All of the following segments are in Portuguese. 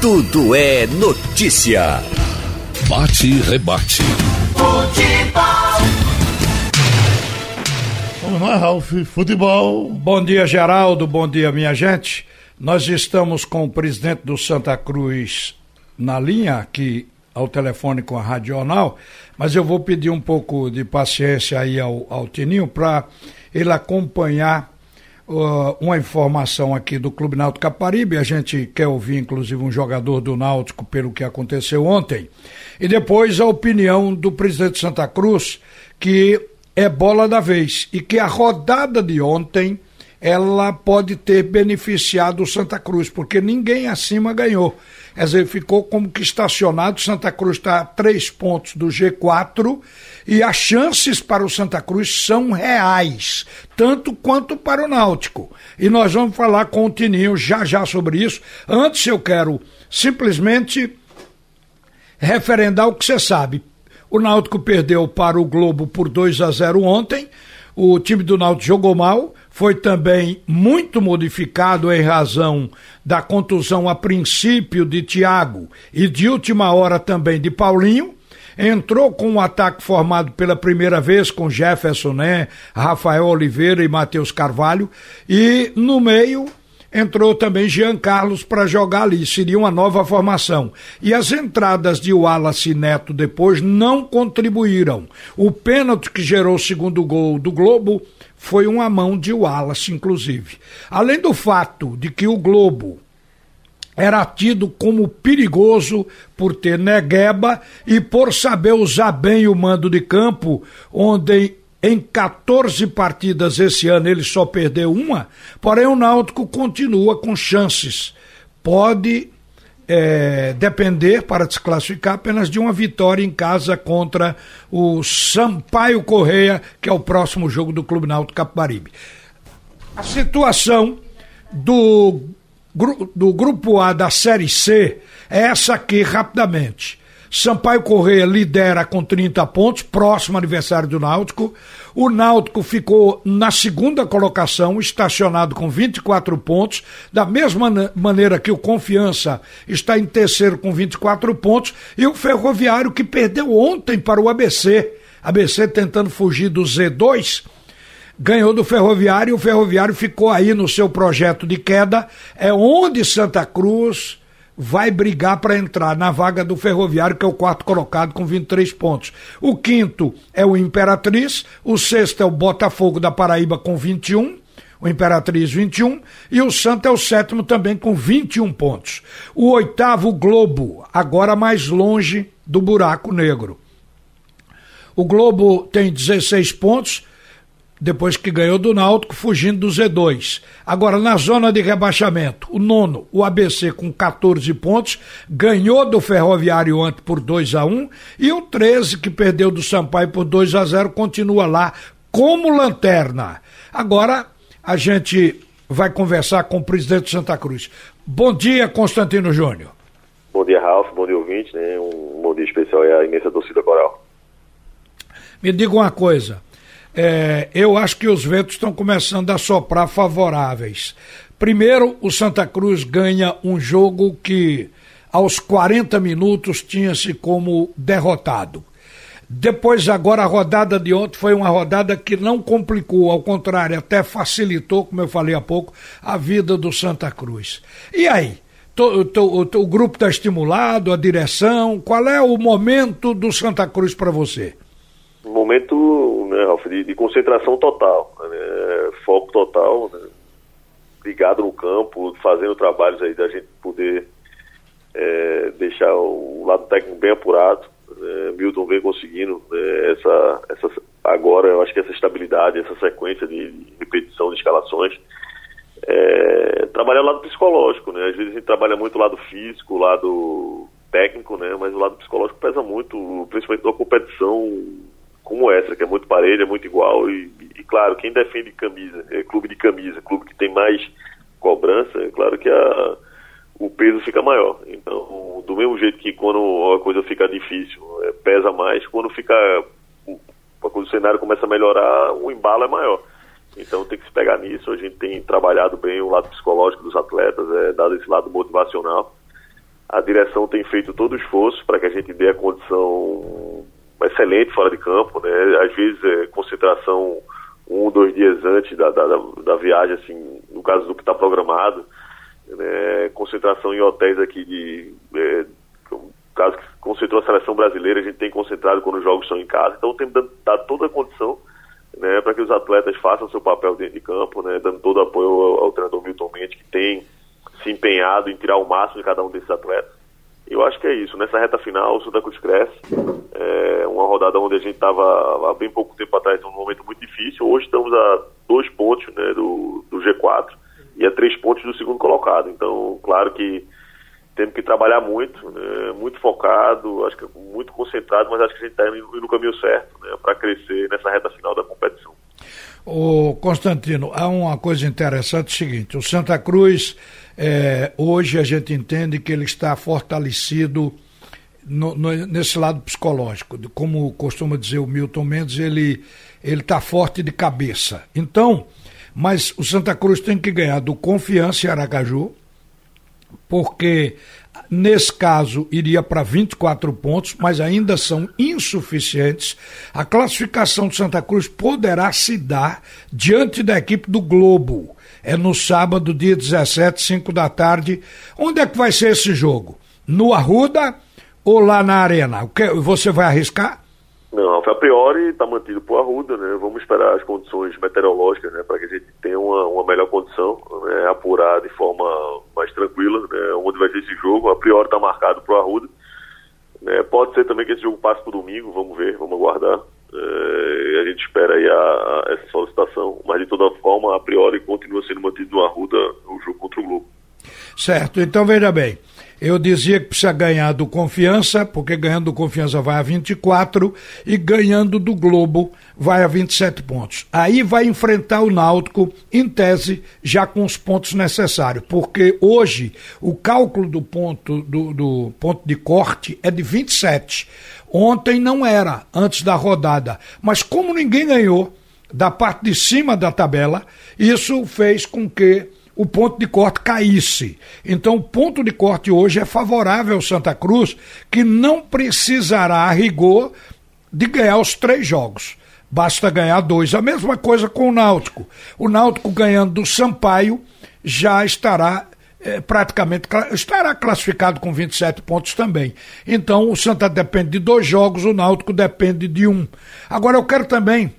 Tudo é notícia. Bate e rebate. Futebol. Vamos lá, Ralf. Futebol. Bom dia, Geraldo. Bom dia, minha gente. Nós estamos com o presidente do Santa Cruz na linha aqui ao telefone com a Rádio Jornal, mas eu vou pedir um pouco de paciência aí ao, ao Tininho para ele acompanhar uh, uma informação aqui do Clube Náutico Caparibe. A gente quer ouvir, inclusive, um jogador do Náutico pelo que aconteceu ontem. E depois a opinião do presidente Santa Cruz, que é bola da vez e que a rodada de ontem ela pode ter beneficiado o Santa Cruz, porque ninguém acima ganhou. Quer dizer, ficou como que estacionado. Santa Cruz está a três pontos do G4 e as chances para o Santa Cruz são reais, tanto quanto para o Náutico. E nós vamos falar com o Tininho já já sobre isso. Antes eu quero simplesmente referendar o que você sabe. O Náutico perdeu para o Globo por 2 a 0 ontem. O time do Náutico jogou mal, foi também muito modificado em razão da contusão a princípio de Thiago e de última hora também de Paulinho. Entrou com um ataque formado pela primeira vez com Jefferson, né, Rafael Oliveira e Matheus Carvalho. E no meio entrou também Jean Carlos para jogar ali, seria uma nova formação. E as entradas de Wallace Neto depois não contribuíram. O pênalti que gerou o segundo gol do Globo foi uma mão de Wallace, inclusive. Além do fato de que o Globo era tido como perigoso por ter negueba e por saber usar bem o mando de campo, onde em 14 partidas esse ano ele só perdeu uma, porém o Náutico continua com chances. Pode é, depender para desclassificar apenas de uma vitória em casa contra o Sampaio Correia, que é o próximo jogo do Clube Náutico Capibaribe. A situação do, do grupo A da Série C é essa aqui rapidamente. Sampaio Correia lidera com 30 pontos, próximo aniversário do Náutico. O Náutico ficou na segunda colocação, estacionado com 24 pontos, da mesma maneira que o Confiança está em terceiro com 24 pontos, e o Ferroviário que perdeu ontem para o ABC. ABC tentando fugir do Z2 ganhou do Ferroviário e o Ferroviário ficou aí no seu projeto de queda. É onde Santa Cruz, vai brigar para entrar na vaga do Ferroviário, que é o quarto colocado com 23 pontos. O quinto é o Imperatriz, o sexto é o Botafogo da Paraíba com 21, o Imperatriz 21, e o Santa é o sétimo também com 21 pontos. O oitavo, Globo, agora mais longe do buraco negro. O Globo tem 16 pontos, depois que ganhou do Náutico, fugindo do Z2. Agora, na zona de rebaixamento, o nono, o ABC com 14 pontos, ganhou do Ferroviário ontem por 2 a 1 e o 13, que perdeu do Sampaio por 2 a 0 continua lá como lanterna. Agora, a gente vai conversar com o presidente de Santa Cruz. Bom dia, Constantino Júnior. Bom dia, Ralf. Bom dia, ouvinte. Né? Um bom dia especial à imensa torcida coral. Me diga uma coisa é, eu acho que os ventos estão começando a soprar favoráveis. Primeiro, o Santa Cruz ganha um jogo que aos 40 minutos tinha-se como derrotado. Depois, agora, a rodada de ontem foi uma rodada que não complicou, ao contrário, até facilitou, como eu falei há pouco, a vida do Santa Cruz. E aí? O, o, o grupo está estimulado, a direção, qual é o momento do Santa Cruz para você? Momento, né, Ralf, de, de concentração total, né, foco total, né, ligado no campo, fazendo trabalhos aí da gente poder é, deixar o lado técnico bem apurado. Né, Milton vem conseguindo né, essa, essa, agora, eu acho que essa estabilidade, essa sequência de, de repetição de escalações. É, trabalhar o lado psicológico, né? Às vezes a gente trabalha muito o lado físico, o lado técnico, né? Mas o lado psicológico pesa muito, principalmente na competição como essa, que é muito parelha, muito igual. E, e, claro, quem defende camisa, é clube de camisa, clube que tem mais cobrança, é claro que a, o peso fica maior. Então, do mesmo jeito que quando a coisa fica difícil, é, pesa mais, quando fica. Quando o cenário começa a melhorar, o embalo é maior. Então tem que se pegar nisso. A gente tem trabalhado bem o lado psicológico dos atletas, é, dado esse lado motivacional A direção tem feito todo o esforço para que a gente dê a condição excelente fora de campo, né? Às vezes é concentração um, dois dias antes da, da, da viagem, assim, no caso do que está programado, né? concentração em hotéis aqui de, é, caso que concentrou a seleção brasileira, a gente tem concentrado quando os jogos estão em casa, então tem dado toda a condição né, para que os atletas façam seu papel dentro de campo, né, dando todo apoio ao, ao treinador Milton Mendes, que tem se empenhado em tirar o máximo de cada um desses atletas. Eu acho que é isso. Nessa reta final, o Santa Cruz cresce. É uma rodada onde a gente estava há bem pouco tempo atrás, num momento muito difícil. Hoje estamos a dois pontos né, do, do G4 e a três pontos do segundo colocado. Então, claro que temos que trabalhar muito, né, muito focado, acho que muito concentrado, mas acho que a gente está indo no caminho certo né, para crescer nessa reta final da competição. O Constantino, há uma coisa interessante, é o seguinte, o Santa Cruz, é, hoje a gente entende que ele está fortalecido no, no, nesse lado psicológico, como costuma dizer o Milton Mendes, ele está forte de cabeça. Então, mas o Santa Cruz tem que ganhar do Confiança em Aracaju, porque nesse caso iria para 24 pontos, mas ainda são insuficientes. A classificação do Santa Cruz poderá se dar diante da equipe do Globo. É no sábado, dia 17, 5 da tarde. Onde é que vai ser esse jogo? No Arruda ou lá na Arena? O que você vai arriscar? Não, a priori está mantido por Arruda, né? Vamos esperar as condições meteorológicas, né? Para que a gente tenha uma, uma melhor condição, né? apurar de forma mais tranquila, né? Onde vai ser esse jogo. A priori está marcado para Arruda. Né? Pode ser também que esse jogo passe para domingo, vamos ver, vamos aguardar. É, a gente espera aí a, a, essa solicitação, mas de toda forma, a priori continua sendo mantido no Arruda o jogo contra o Globo. Certo, então veja bem. Eu dizia que precisa ganhar do Confiança, porque ganhando do Confiança vai a 24 e ganhando do Globo vai a 27 pontos. Aí vai enfrentar o Náutico, em tese, já com os pontos necessários, porque hoje o cálculo do ponto, do, do ponto de corte é de 27. Ontem não era, antes da rodada. Mas como ninguém ganhou da parte de cima da tabela, isso fez com que o ponto de corte caísse. Então, o ponto de corte hoje é favorável ao Santa Cruz, que não precisará, a rigor, de ganhar os três jogos. Basta ganhar dois. A mesma coisa com o Náutico. O Náutico ganhando do Sampaio já estará é, praticamente estará classificado com 27 pontos também. Então o Santa depende de dois jogos, o Náutico depende de um. Agora eu quero também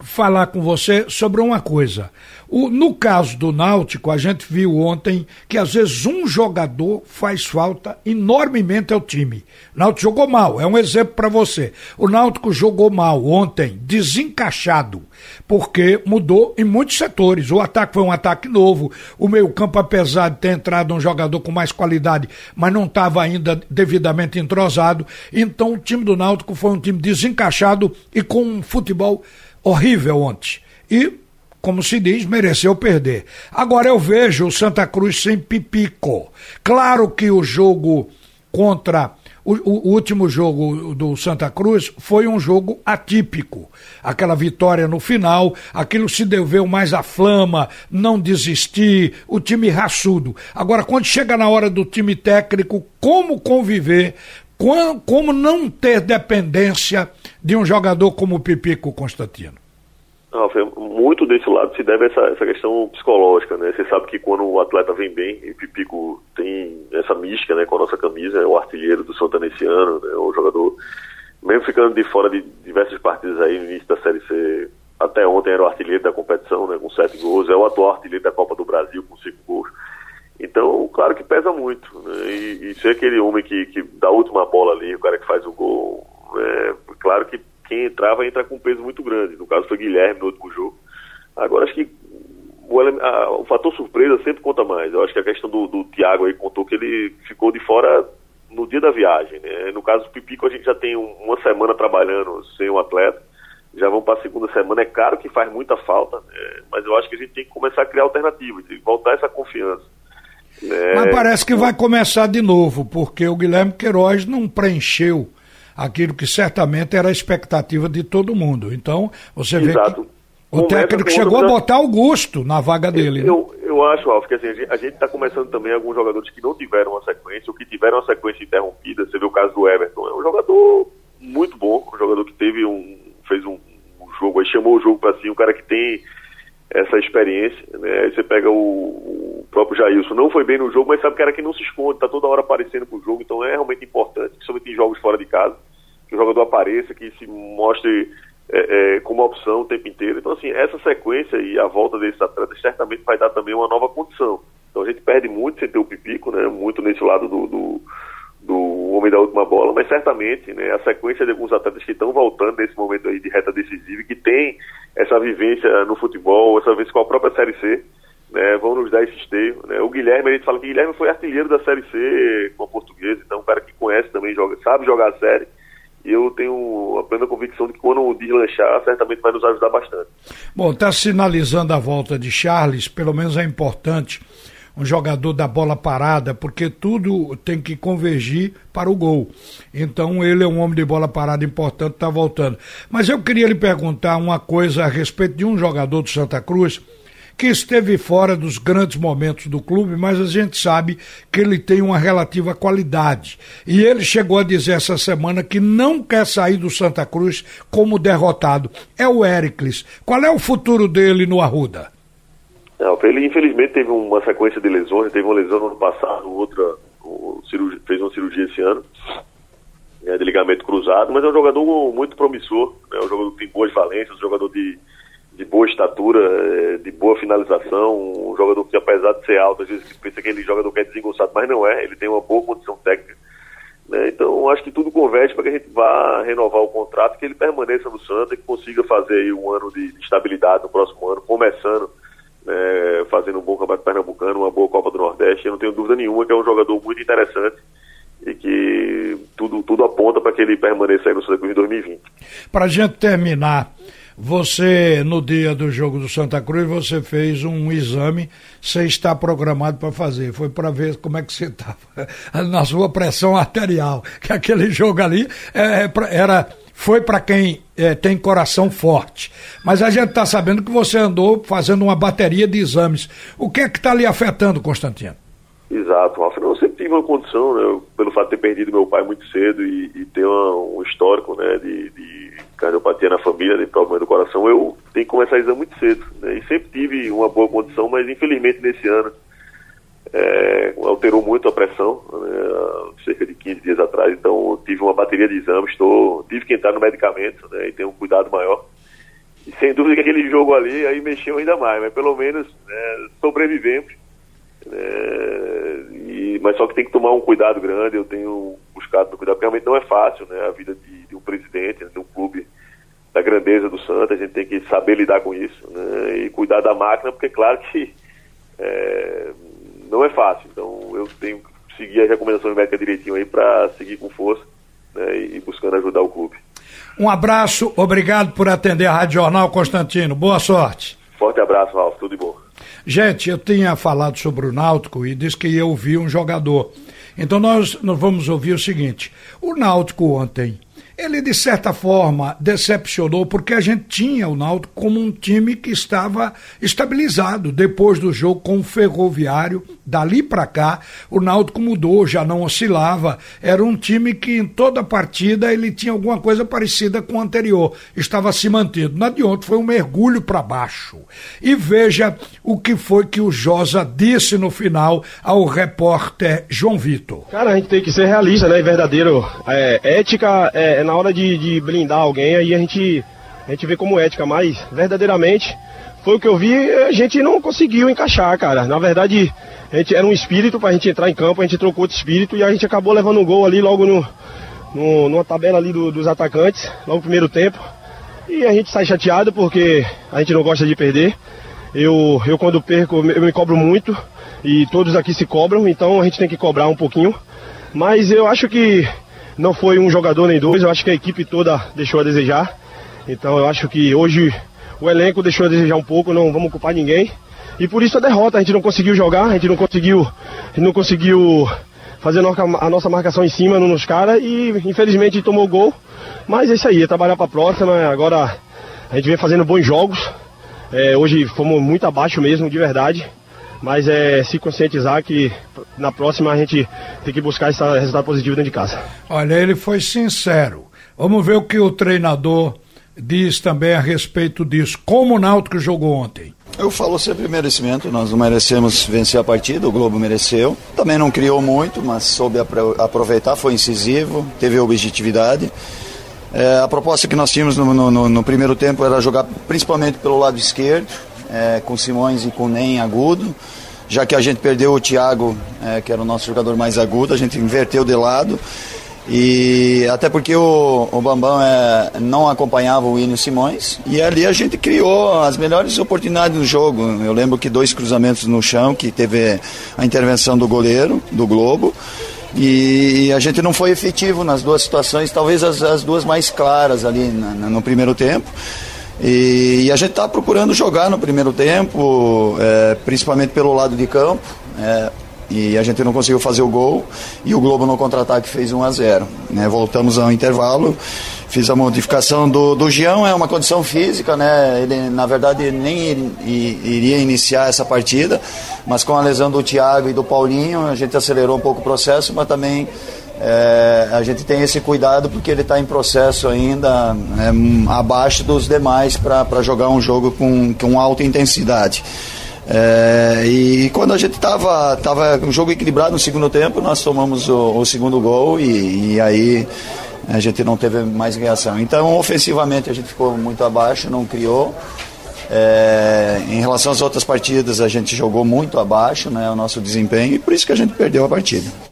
falar com você sobre uma coisa. O, no caso do Náutico, a gente viu ontem que às vezes um jogador faz falta enormemente ao time. O Náutico jogou mal, é um exemplo para você. O Náutico jogou mal ontem, desencaixado, porque mudou em muitos setores. O ataque foi um ataque novo, o meio-campo, apesar de ter entrado um jogador com mais qualidade, mas não estava ainda devidamente entrosado. Então o time do Náutico foi um time desencaixado e com um futebol horrível ontem. E, como se diz, mereceu perder. Agora eu vejo o Santa Cruz sem pipico. Claro que o jogo contra. O, o, último jogo do Santa Cruz foi um jogo atípico. Aquela vitória no final, aquilo se deveu mais à flama, não desistir, o time raçudo. Agora, quando chega na hora do time técnico, como conviver como não ter dependência de um jogador como o Pipico Constantino? Não, muito desse lado se deve a essa, essa questão psicológica, né? Você sabe que quando o atleta vem bem, e Pipico tem essa mística, né, com a nossa camisa, é o artilheiro do Santa nesse ano, né, o jogador, mesmo ficando de fora de diversos partidos aí no início da Série C, até ontem era o artilheiro da competição, né, com sete gols, é o atual artilheiro da Copa do Brasil com cinco gols. Então, claro que pesa muito. Né? E, e ser aquele homem que, que dá a última bola ali, o cara que faz o gol, é, claro que quem entrar vai entrar com um peso muito grande. No caso foi Guilherme no último jogo. Agora acho que o, a, o fator surpresa sempre conta mais. Eu acho que a questão do, do Thiago aí contou que ele ficou de fora no dia da viagem. Né? No caso do Pipico, a gente já tem um, uma semana trabalhando sem o atleta. Já vão para a segunda semana. É claro que faz muita falta, né? mas eu acho que a gente tem que começar a criar alternativas voltar essa confiança. É... Mas parece que vai começar de novo, porque o Guilherme Queiroz não preencheu aquilo que certamente era a expectativa de todo mundo. Então, você Exato. vê que O técnico chegou a botar Augusto na vaga dele. Né? Eu, eu acho, Alf, que assim, a gente está começando também alguns jogadores que não tiveram uma sequência, ou que tiveram uma sequência interrompida. Você vê o caso do Everton, é um jogador muito bom, um jogador que teve um. fez um, um jogo, aí chamou o jogo para si, um cara que tem essa experiência, né? Aí você pega o, o, próprio Jailson, não foi bem no jogo, mas sabe que era que não se esconde, tá toda hora aparecendo pro jogo, então é realmente importante, principalmente em jogos fora de casa, que o jogador apareça, que se mostre é, é, como opção o tempo inteiro. Então, assim, essa sequência e a volta desses atletas certamente vai dar também uma nova condição. Então a gente perde muito sem ter o Pipico, né? Muito nesse lado do, do, do homem da última bola, mas certamente né, a sequência de alguns atletas que estão voltando nesse momento aí de reta decisiva e que tem essa vivência no futebol, essa vivência com a própria Série C, né, vão nos dar esse esteio. Né? O Guilherme, a gente fala que o Guilherme foi artilheiro da Série C com a portuguesa, então um cara que conhece também, joga, sabe jogar a série. Eu tenho a plena convicção de que quando o deslanchar, certamente vai nos ajudar bastante. Bom, está sinalizando a volta de Charles, pelo menos é importante um jogador da bola parada, porque tudo tem que convergir para o gol. Então ele é um homem de bola parada importante, está voltando. Mas eu queria lhe perguntar uma coisa a respeito de um jogador do Santa Cruz que esteve fora dos grandes momentos do clube, mas a gente sabe que ele tem uma relativa qualidade. E ele chegou a dizer essa semana que não quer sair do Santa Cruz como derrotado. É o Éricles. Qual é o futuro dele no Arruda? Não, ele infelizmente teve uma sequência de lesões, teve uma lesão no ano passado, outra fez uma cirurgia esse ano, né, de ligamento cruzado, mas é um jogador muito promissor, é né, um jogador que tem boas valências, um jogador de, de boa estatura, é, de boa finalização, um jogador que apesar de ser alto, às vezes pensa que ele jogador que é desengonçado, mas não é, ele tem uma boa condição técnica. Né, então acho que tudo converge para que a gente vá renovar o contrato, que ele permaneça no Santa, que consiga fazer um ano de estabilidade no próximo ano, começando é, fazendo um bom campeonato pernambucano, uma boa Copa do Nordeste. Eu não tenho dúvida nenhuma que é um jogador muito interessante e que tudo, tudo aponta para que ele permaneça aí no Santa Cruz em 2020. Para a gente terminar, você, no dia do jogo do Santa Cruz, você fez um exame, você está programado para fazer. Foi para ver como é que você estava na sua pressão arterial. Que aquele jogo ali é, é era foi para quem é, tem coração forte. Mas a gente está sabendo que você andou fazendo uma bateria de exames. O que é que está lhe afetando, Constantino? Exato, Rafa. Eu sempre tive uma condição, né, pelo fato de ter perdido meu pai muito cedo e, e ter uma, um histórico né, de, de cardiopatia na família, de problema do coração, eu tenho que começar a exame muito cedo. Né, e sempre tive uma boa condição, mas infelizmente nesse ano é, alterou muito a pressão, né, cerca de 15 dias atrás, então tive uma bateria de exames, tô, tive que entrar no medicamento né, e ter um cuidado maior. E sem dúvida que aquele jogo ali aí mexeu ainda mais, mas pelo menos né, sobrevivemos. Né, e, mas só que tem que tomar um cuidado grande, eu tenho buscado no cuidado, porque realmente não é fácil né, a vida de, de um presidente, de um clube da grandeza do Santa, a gente tem que saber lidar com isso né, e cuidar da máquina, porque claro que é, não é fácil. Então eu tenho que seguir as recomendações médicas direitinho aí para seguir com força né, e buscando ajudar o clube. Um abraço, obrigado por atender a Rádio Jornal, Constantino. Boa sorte. Forte abraço, Ralf, tudo de bom. Gente, eu tinha falado sobre o Náutico e disse que ia ouvir um jogador. Então nós, nós vamos ouvir o seguinte: o Náutico ontem ele de certa forma decepcionou porque a gente tinha o Náutico como um time que estava estabilizado depois do jogo com o Ferroviário. Dali para cá, o Náutico mudou, já não oscilava. Era um time que em toda partida ele tinha alguma coisa parecida com o anterior, estava se mantendo. Na de ontem foi um mergulho para baixo. E veja o que foi que o Josa disse no final ao repórter João Vitor. Cara, a gente tem que ser realista, né? Verdadeiro. É, ética é na hora de, de, blindar alguém, aí a gente, a gente vê como ética, mas verdadeiramente foi o que eu vi, a gente não conseguiu encaixar, cara. Na verdade, a gente era um espírito pra gente entrar em campo, a gente trocou de espírito e a gente acabou levando um gol ali logo no, no numa tabela ali do, dos atacantes, logo no primeiro tempo. E a gente sai chateado porque a gente não gosta de perder. Eu, eu quando perco, eu me cobro muito e todos aqui se cobram, então a gente tem que cobrar um pouquinho. Mas eu acho que não foi um jogador nem dois, eu acho que a equipe toda deixou a desejar. Então eu acho que hoje o elenco deixou a desejar um pouco, não vamos culpar ninguém. E por isso a derrota, a gente não conseguiu jogar, a gente não conseguiu, não conseguiu fazer a nossa marcação em cima nos caras e infelizmente tomou gol. Mas é isso aí, é trabalhar para a próxima. Agora a gente vem fazendo bons jogos É, hoje fomos muito abaixo mesmo, de verdade. Mas é se conscientizar que na próxima a gente tem que buscar esse resultado positivo dentro de casa. Olha, ele foi sincero. Vamos ver o que o treinador diz também a respeito disso. Como o Náutico jogou ontem? Eu falo sempre merecimento, nós não merecemos vencer a partida, o Globo mereceu. Também não criou muito, mas soube aproveitar, foi incisivo, teve objetividade. É, a proposta que nós tínhamos no, no, no, primeiro tempo era jogar principalmente pelo lado esquerdo, é, com Simões e com Nem agudo. Já que a gente perdeu o Thiago, é, que era o nosso jogador mais agudo, a gente inverteu de lado. E até porque o, o Bambam é, não acompanhava o William Simões. E ali a gente criou as melhores oportunidades no jogo. Eu lembro que dois cruzamentos no chão, que teve a intervenção do goleiro, do Globo. E a gente não foi efetivo nas duas situações, talvez as, as duas mais claras ali na, na, no primeiro tempo. E, e a gente está procurando jogar no primeiro tempo, é, principalmente pelo lado de campo. É, e a gente não conseguiu fazer o gol e o Globo no contra-ataque fez 1 a 0 né? Voltamos ao intervalo, fiz a modificação do, do Gião, é uma condição física, né? ele na verdade nem iria iniciar essa partida, mas com a lesão do Thiago e do Paulinho a gente acelerou um pouco o processo, mas também é, a gente tem esse cuidado porque ele está em processo ainda é, abaixo dos demais para jogar um jogo com, com alta intensidade. É, e quando a gente estava tava um jogo equilibrado no segundo tempo, nós tomamos o, o segundo gol e, e, aí a gente não teve mais reação. Então, ofensivamente, a gente ficou muito abaixo, não criou. É, em relação às outras partidas, a gente jogou muito abaixo né, o nosso desempenho e por isso que a gente perdeu a partida.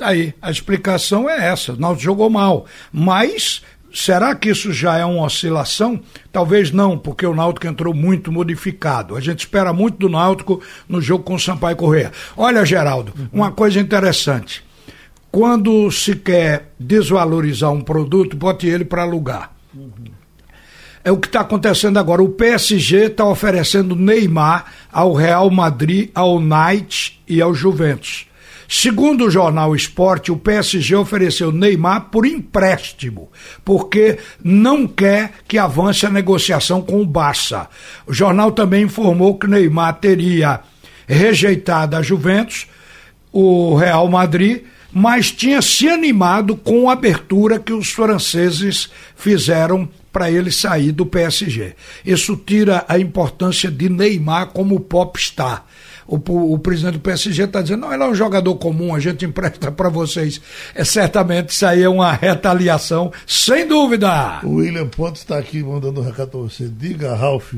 Tá aí, a explicação é essa. Nós jogou mal, mas Será que isso já é uma oscilação? Talvez não, porque o Náutico entrou muito modificado. A gente espera muito do Náutico no jogo com o Sampaio Correia. Olha, Geraldo, uma coisa interessante. Quando se quer desvalorizar um produto, bote ele para alugar. É o que está acontecendo agora. O PSG está oferecendo Neymar ao Real Madrid, ao Knight e ao Juventus. Segundo o jornal Esporte, o PSG ofereceu Neymar por empréstimo, porque não quer que avance a negociação com o Barça. O jornal também informou que Neymar teria rejeitado a Juventus, o Real Madrid, mas tinha se animado com a abertura que os franceses fizeram para ele sair do PSG. Isso tira a importância de Neymar como popstar o, o presidente do PSG está dizendo, não, ele é um jogador comum, a gente empresta para vocês. É, certamente isso aí é uma retaliação, sem dúvida. O William Pontes está aqui mandando um recado para você. Diga, Ralf,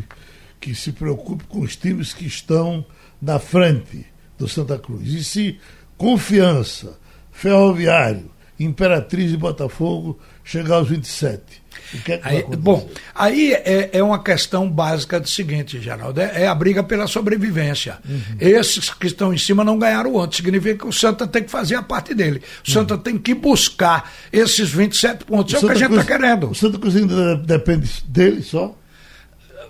que se preocupe com os times que estão na frente do Santa Cruz. E se Confiança, Ferroviário, Imperatriz e Botafogo chegar aos 27 que é que aí, bom, aí é, é, uma questão básica do seguinte, Geraldo, é, é a briga pela sobrevivência. Uhum. Esses que estão em cima não ganharam antes, significa que o Santa tem que fazer a parte dele. O uhum. Santa tem que buscar esses 27 pontos. O é Santa o que a gente está querendo. O Santa Cruz ainda depende dele só?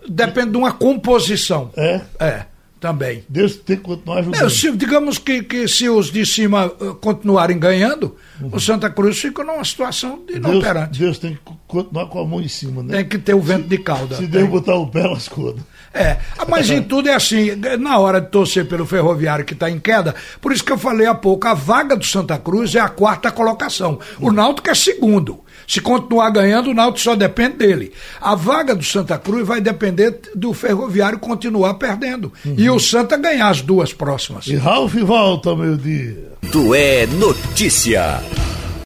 Depende de uma composição. É? É também. Deus tem que continuar ajudando. É, se, digamos que, que se os de cima uh, continuarem ganhando, uhum. o Santa Cruz fica numa situação de inoperante. Deus, Deus tem que continuar com a mão em cima, né? Tem que ter o vento se, de cauda. Se Deus botar o pé, lascou. É, mas em tudo é assim, na hora de torcer pelo ferroviário que está em queda, por isso que eu falei há pouco, a vaga do Santa Cruz é a quarta colocação. O Náutico é segundo. Se continuar ganhando, o Náutico só depende dele. A vaga do Santa Cruz vai depender do Ferroviário continuar perdendo. Uhum. E o Santa ganhar as duas próximas. E Ralf volta ao meio-dia. Do é Notícia.